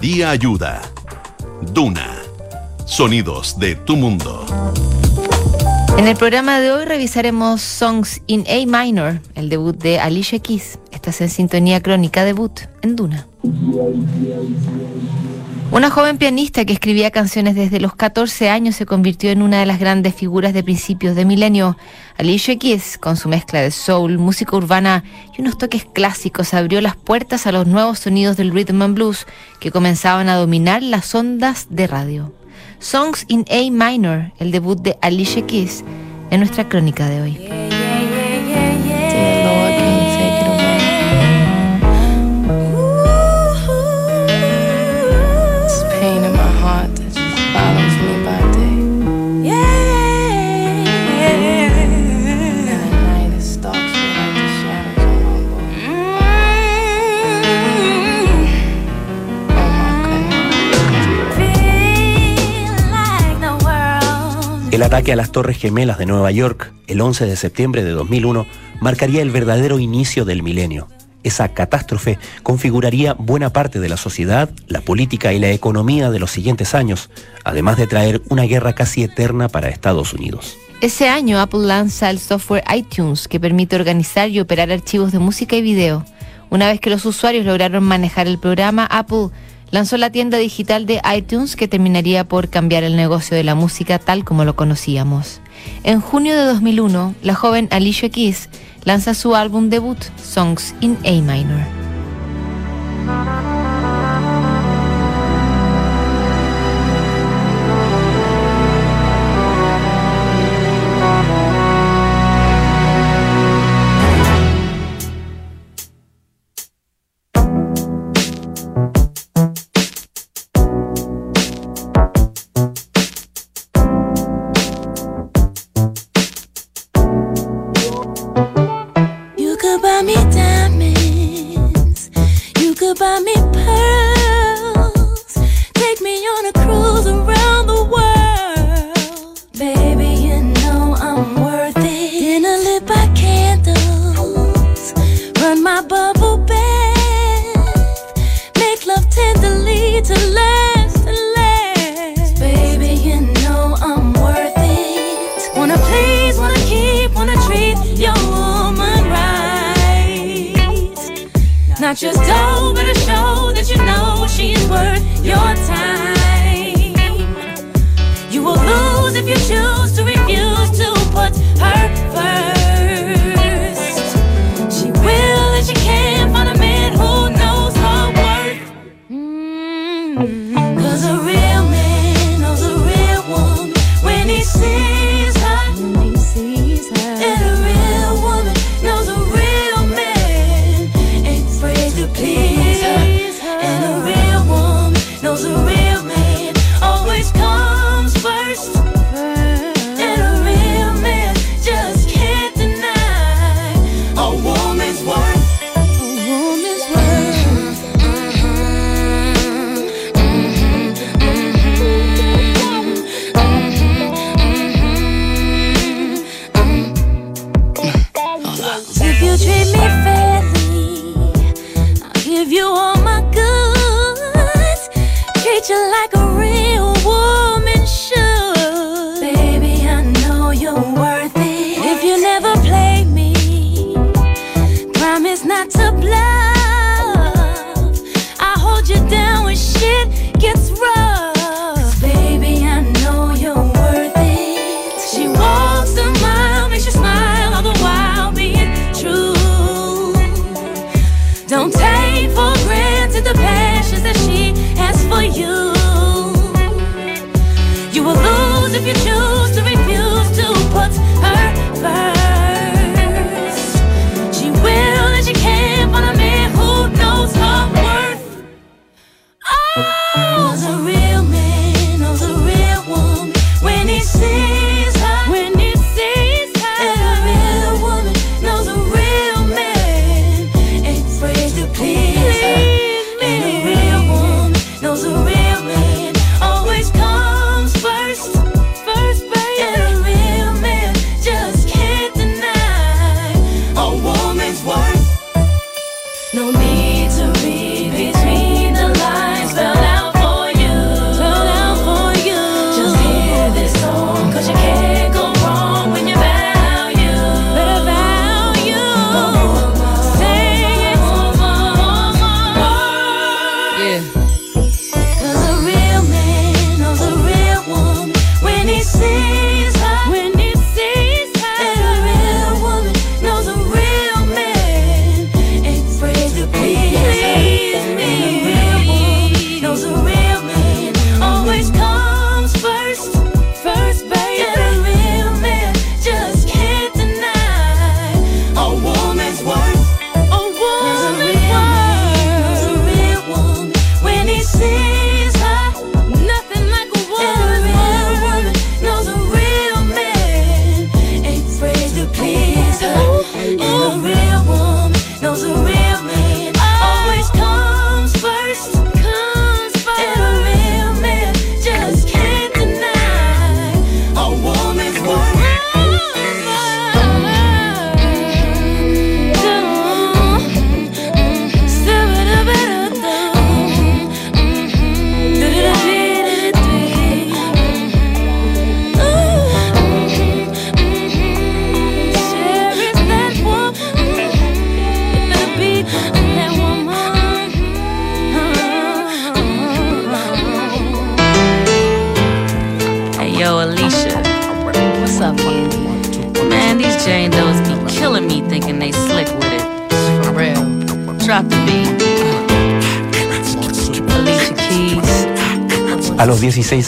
Día Ayuda. Duna. Sonidos de tu mundo. En el programa de hoy revisaremos Songs in A Minor, el debut de Alicia Keys. Estás en sintonía crónica debut en Duna. Una joven pianista que escribía canciones desde los 14 años se convirtió en una de las grandes figuras de principios de milenio. Alicia Keys, con su mezcla de soul, música urbana y unos toques clásicos, abrió las puertas a los nuevos sonidos del rhythm and blues que comenzaban a dominar las ondas de radio. Songs in A Minor, el debut de Alicia Keys, en nuestra crónica de hoy. El ataque a las Torres Gemelas de Nueva York el 11 de septiembre de 2001 marcaría el verdadero inicio del milenio. Esa catástrofe configuraría buena parte de la sociedad, la política y la economía de los siguientes años, además de traer una guerra casi eterna para Estados Unidos. Ese año Apple lanza el software iTunes que permite organizar y operar archivos de música y video. Una vez que los usuarios lograron manejar el programa, Apple lanzó la tienda digital de iTunes que terminaría por cambiar el negocio de la música tal como lo conocíamos. En junio de 2001, la joven Alicia Keys lanza su álbum debut, Songs in A Minor. No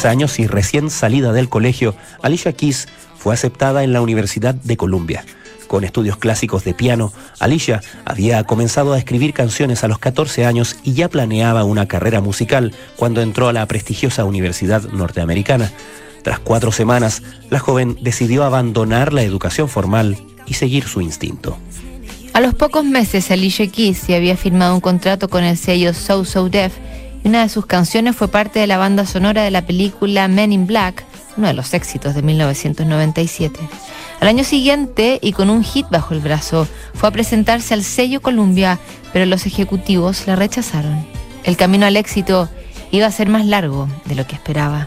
16 años y recién salida del colegio, Alicia Keys fue aceptada en la Universidad de Columbia. Con estudios clásicos de piano, Alicia había comenzado a escribir canciones a los 14 años y ya planeaba una carrera musical cuando entró a la prestigiosa Universidad Norteamericana. Tras cuatro semanas, la joven decidió abandonar la educación formal y seguir su instinto. A los pocos meses, Alicia Keys ya había firmado un contrato con el sello So So Def una de sus canciones fue parte de la banda sonora de la película Men in Black, uno de los éxitos de 1997. Al año siguiente, y con un hit bajo el brazo, fue a presentarse al sello Columbia, pero los ejecutivos la rechazaron. El camino al éxito iba a ser más largo de lo que esperaba.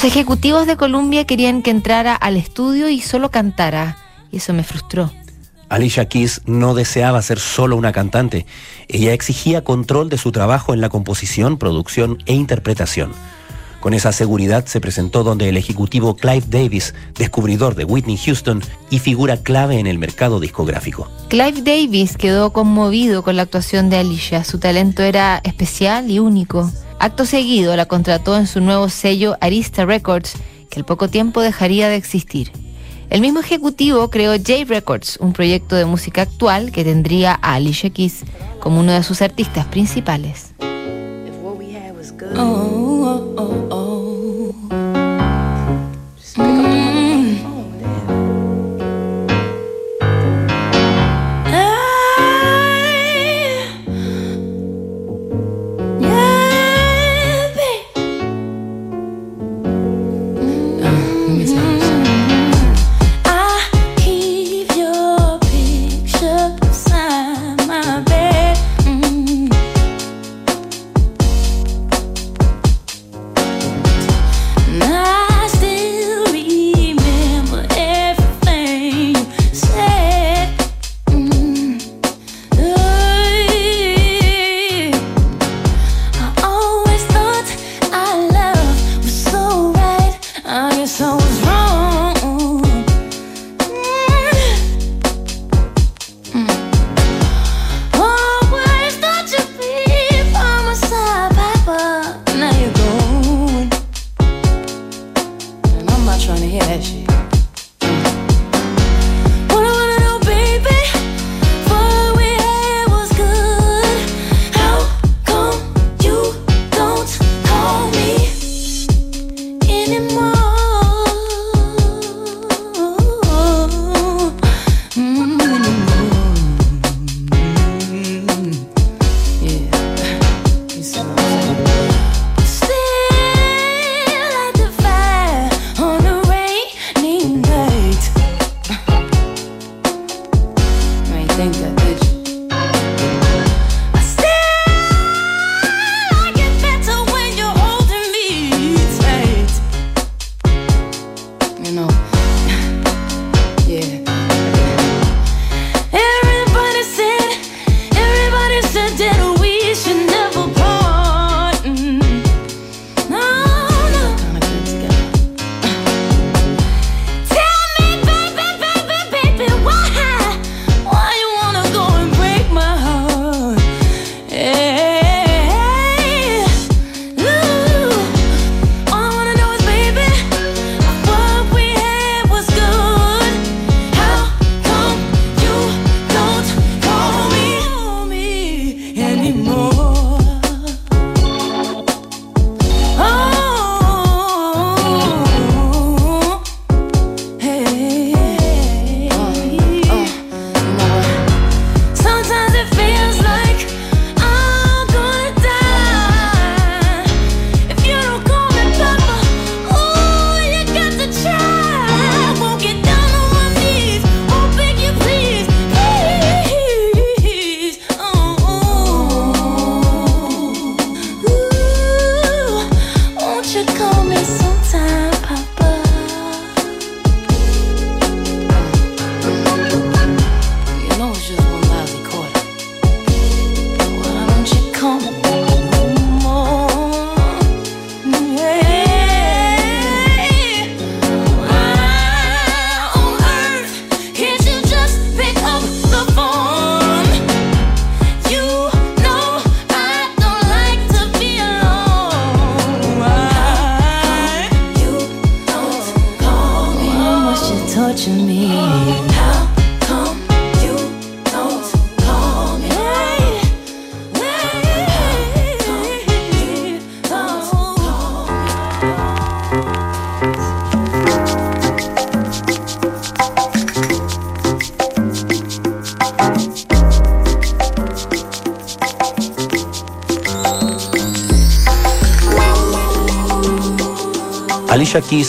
Los ejecutivos de Columbia querían que entrara al estudio y solo cantara, y eso me frustró. Alicia Keys no deseaba ser solo una cantante, ella exigía control de su trabajo en la composición, producción e interpretación. Con esa seguridad se presentó donde el ejecutivo Clive Davis, descubridor de Whitney Houston y figura clave en el mercado discográfico. Clive Davis quedó conmovido con la actuación de Alicia. Su talento era especial y único. Acto seguido la contrató en su nuevo sello Arista Records, que al poco tiempo dejaría de existir. El mismo ejecutivo creó J Records, un proyecto de música actual que tendría a Alicia Keys como uno de sus artistas principales. Oh, oh, oh,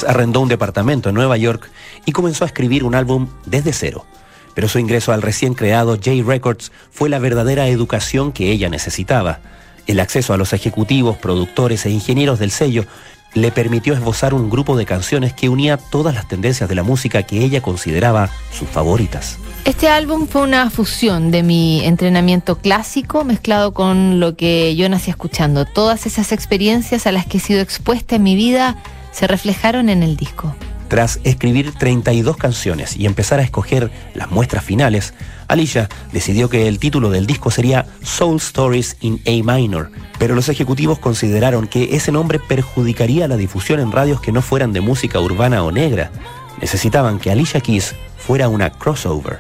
Arrendó un departamento en Nueva York y comenzó a escribir un álbum desde cero. Pero su ingreso al recién creado J Records fue la verdadera educación que ella necesitaba. El acceso a los ejecutivos, productores e ingenieros del sello le permitió esbozar un grupo de canciones que unía todas las tendencias de la música que ella consideraba sus favoritas. Este álbum fue una fusión de mi entrenamiento clásico mezclado con lo que yo nací escuchando. Todas esas experiencias a las que he sido expuesta en mi vida se reflejaron en el disco. Tras escribir 32 canciones y empezar a escoger las muestras finales, Alicia decidió que el título del disco sería Soul Stories in A Minor, pero los ejecutivos consideraron que ese nombre perjudicaría la difusión en radios que no fueran de música urbana o negra. Necesitaban que Alicia Keys fuera una crossover.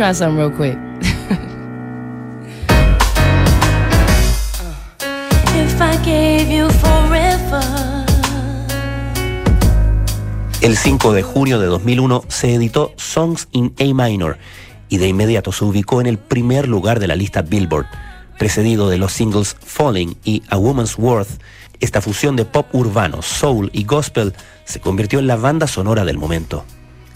Try something real quick. If I gave you forever. El 5 de junio de 2001 se editó Songs in A Minor y de inmediato se ubicó en el primer lugar de la lista Billboard, precedido de los singles Falling y A Woman's Worth. Esta fusión de pop urbano, soul y gospel se convirtió en la banda sonora del momento.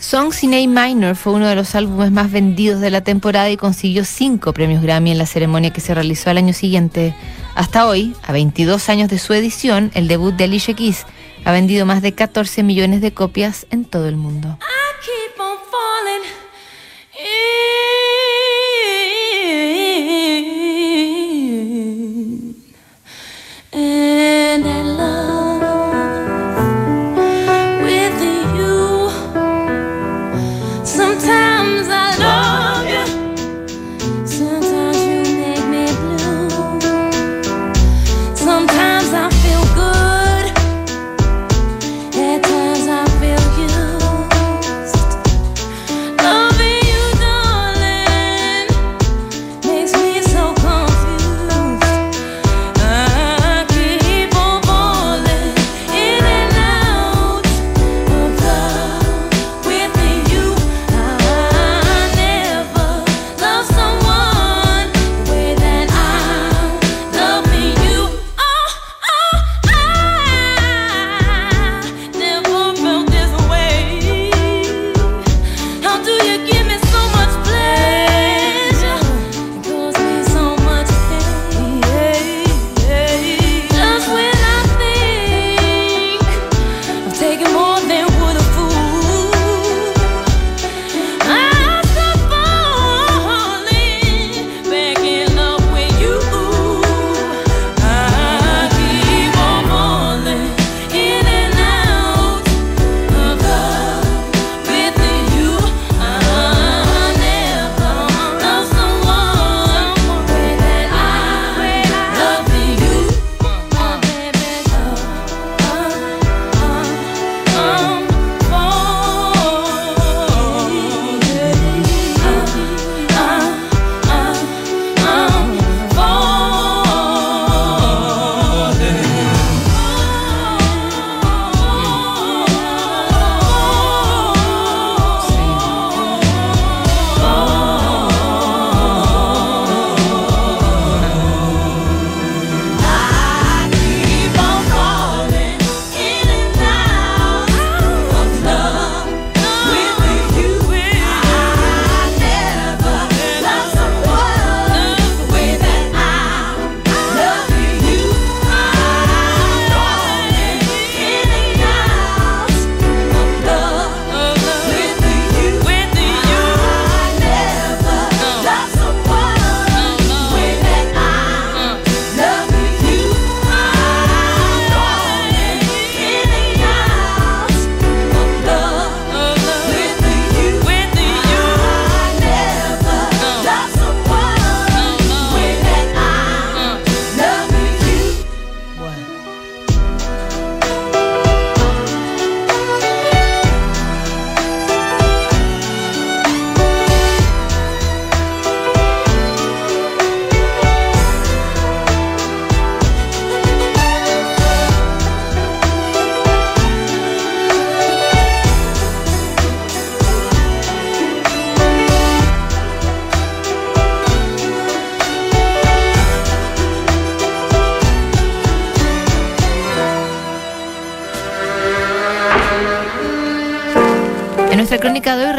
Songs in A Minor fue uno de los álbumes más vendidos de la temporada y consiguió cinco premios Grammy en la ceremonia que se realizó al año siguiente. Hasta hoy, a 22 años de su edición, el debut de Alicia Keys ha vendido más de 14 millones de copias en todo el mundo.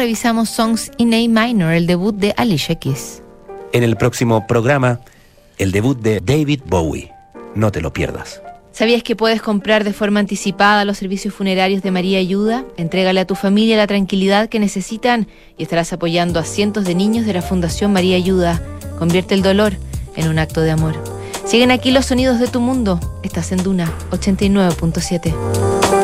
Revisamos Songs in A Minor, el debut de Alicia Keys. En el próximo programa, el debut de David Bowie. No te lo pierdas. ¿Sabías que puedes comprar de forma anticipada los servicios funerarios de María Ayuda? Entrégale a tu familia la tranquilidad que necesitan y estarás apoyando a cientos de niños de la Fundación María Ayuda. Convierte el dolor en un acto de amor. Siguen aquí los sonidos de tu mundo. Estás en Duna 89.7.